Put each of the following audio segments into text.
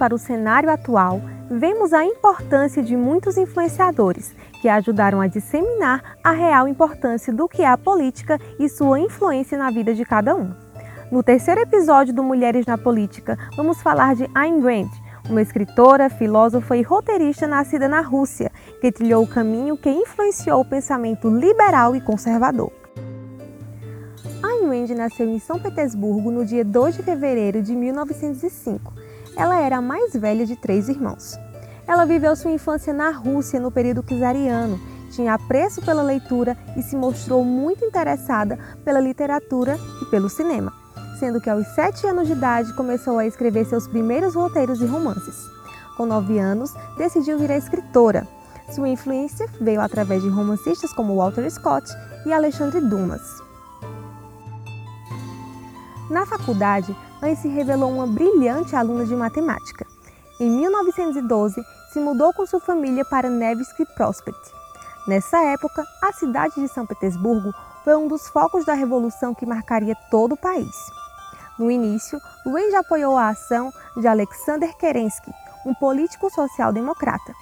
para o cenário atual, vemos a importância de muitos influenciadores que ajudaram a disseminar a real importância do que é a política e sua influência na vida de cada um. No terceiro episódio do Mulheres na Política, vamos falar de Ayn Rand, uma escritora, filósofa e roteirista nascida na Rússia, que trilhou o caminho que influenciou o pensamento liberal e conservador. Ayn Rand nasceu em São Petersburgo no dia 2 de fevereiro de 1905. Ela era a mais velha de três irmãos. Ela viveu sua infância na Rússia no período czariano, tinha apreço pela leitura e se mostrou muito interessada pela literatura e pelo cinema sendo que aos sete anos de idade começou a escrever seus primeiros roteiros e romances. Com nove anos, decidiu virar escritora. Sua influência veio através de romancistas como Walter Scott e Alexandre Dumas. Na faculdade, Anne se revelou uma brilhante aluna de matemática. Em 1912, se mudou com sua família para Nevsky Prospect. Nessa época, a cidade de São Petersburgo foi um dos focos da revolução que marcaria todo o país. No início, Luiz apoiou a ação de Alexander Kerensky, um político social-democrata.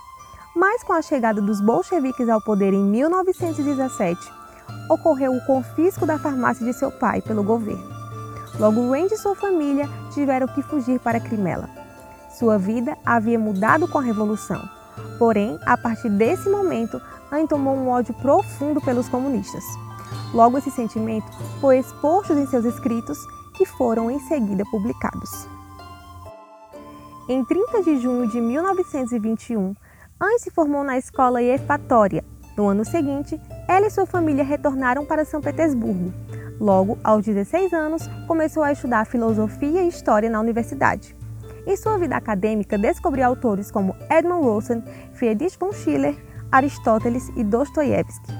Mas com a chegada dos bolcheviques ao poder em 1917, ocorreu o confisco da farmácia de seu pai pelo governo. Logo, Wayne e sua família tiveram que fugir para Crimela. Sua vida havia mudado com a Revolução. Porém, a partir desse momento, Anne tomou um ódio profundo pelos comunistas. Logo, esse sentimento foi exposto em seus escritos que foram em seguida publicados. Em 30 de junho de 1921, Anne se formou na escola Efatória. No ano seguinte, ela e sua família retornaram para São Petersburgo. Logo, aos 16 anos, começou a estudar filosofia e história na universidade. Em sua vida acadêmica, descobriu autores como Edmund Rosen, Friedrich von Schiller, Aristóteles e Dostoiévski.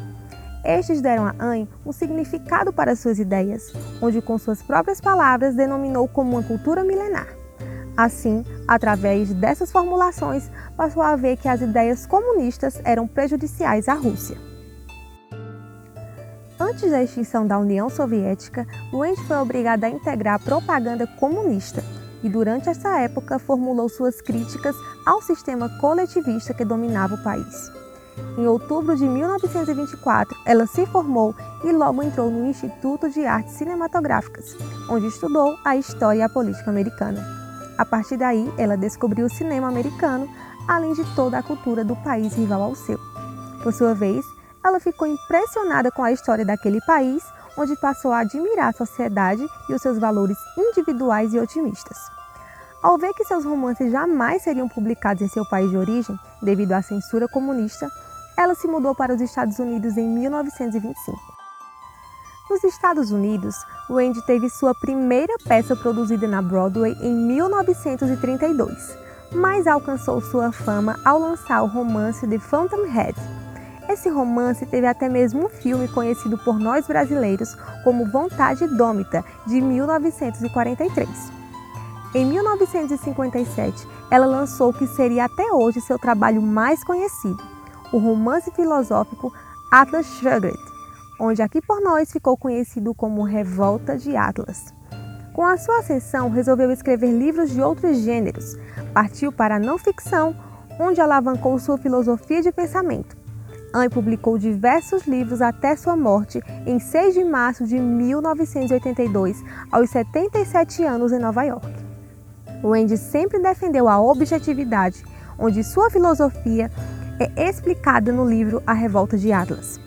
Estes deram a Anne um significado para suas ideias, onde, com suas próprias palavras, denominou como uma cultura milenar. Assim, através dessas formulações, passou a ver que as ideias comunistas eram prejudiciais à Rússia. Antes da extinção da União Soviética, Luend foi obrigado a integrar a propaganda comunista e, durante essa época, formulou suas críticas ao sistema coletivista que dominava o país. Em outubro de 1924, ela se formou e logo entrou no Instituto de Artes Cinematográficas, onde estudou a história e a política americana. A partir daí, ela descobriu o cinema americano, além de toda a cultura do país rival ao seu. Por sua vez, ela ficou impressionada com a história daquele país, onde passou a admirar a sociedade e os seus valores individuais e otimistas. Ao ver que seus romances jamais seriam publicados em seu país de origem, devido à censura comunista, ela se mudou para os Estados Unidos em 1925. Nos Estados Unidos, Wendy teve sua primeira peça produzida na Broadway em 1932, mas alcançou sua fama ao lançar o romance The Fountainhead. Esse romance teve até mesmo um filme conhecido por nós brasileiros como Vontade Dômita, de 1943. Em 1957, ela lançou o que seria até hoje seu trabalho mais conhecido, o romance filosófico Atlas Shrugged, onde aqui por nós ficou conhecido como Revolta de Atlas. Com a sua ascensão, resolveu escrever livros de outros gêneros. Partiu para a não ficção, onde alavancou sua filosofia de pensamento. Anne publicou diversos livros até sua morte em 6 de março de 1982, aos 77 anos em Nova York. Wendy sempre defendeu a objetividade, onde sua filosofia é explicada no livro A Revolta de Atlas.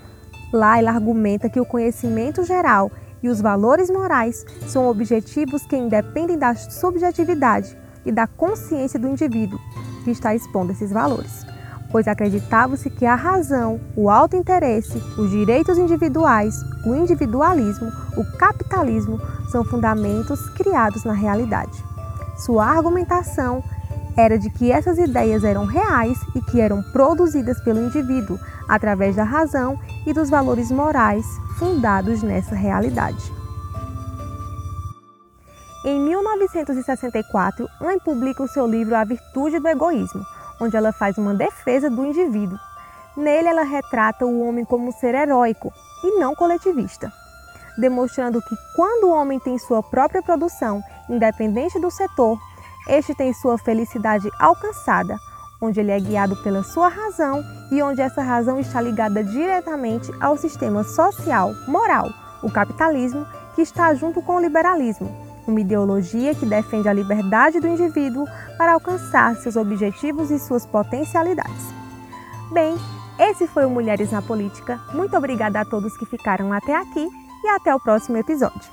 Lá ela argumenta que o conhecimento geral e os valores morais são objetivos que independem da subjetividade e da consciência do indivíduo que está expondo esses valores, pois acreditava-se que a razão, o alto interesse, os direitos individuais, o individualismo, o capitalismo são fundamentos criados na realidade. Sua argumentação era de que essas ideias eram reais e que eram produzidas pelo indivíduo através da razão e dos valores morais fundados nessa realidade. Em 1964, Anne publica o seu livro A Virtude do Egoísmo, onde ela faz uma defesa do indivíduo. Nele, ela retrata o homem como um ser heróico e não coletivista, demonstrando que quando o homem tem sua própria produção, independente do setor, este tem sua felicidade alcançada, onde ele é guiado pela sua razão e onde essa razão está ligada diretamente ao sistema social, moral, o capitalismo, que está junto com o liberalismo, uma ideologia que defende a liberdade do indivíduo para alcançar seus objetivos e suas potencialidades. Bem, esse foi o Mulheres na Política. Muito obrigada a todos que ficaram até aqui e até o próximo episódio.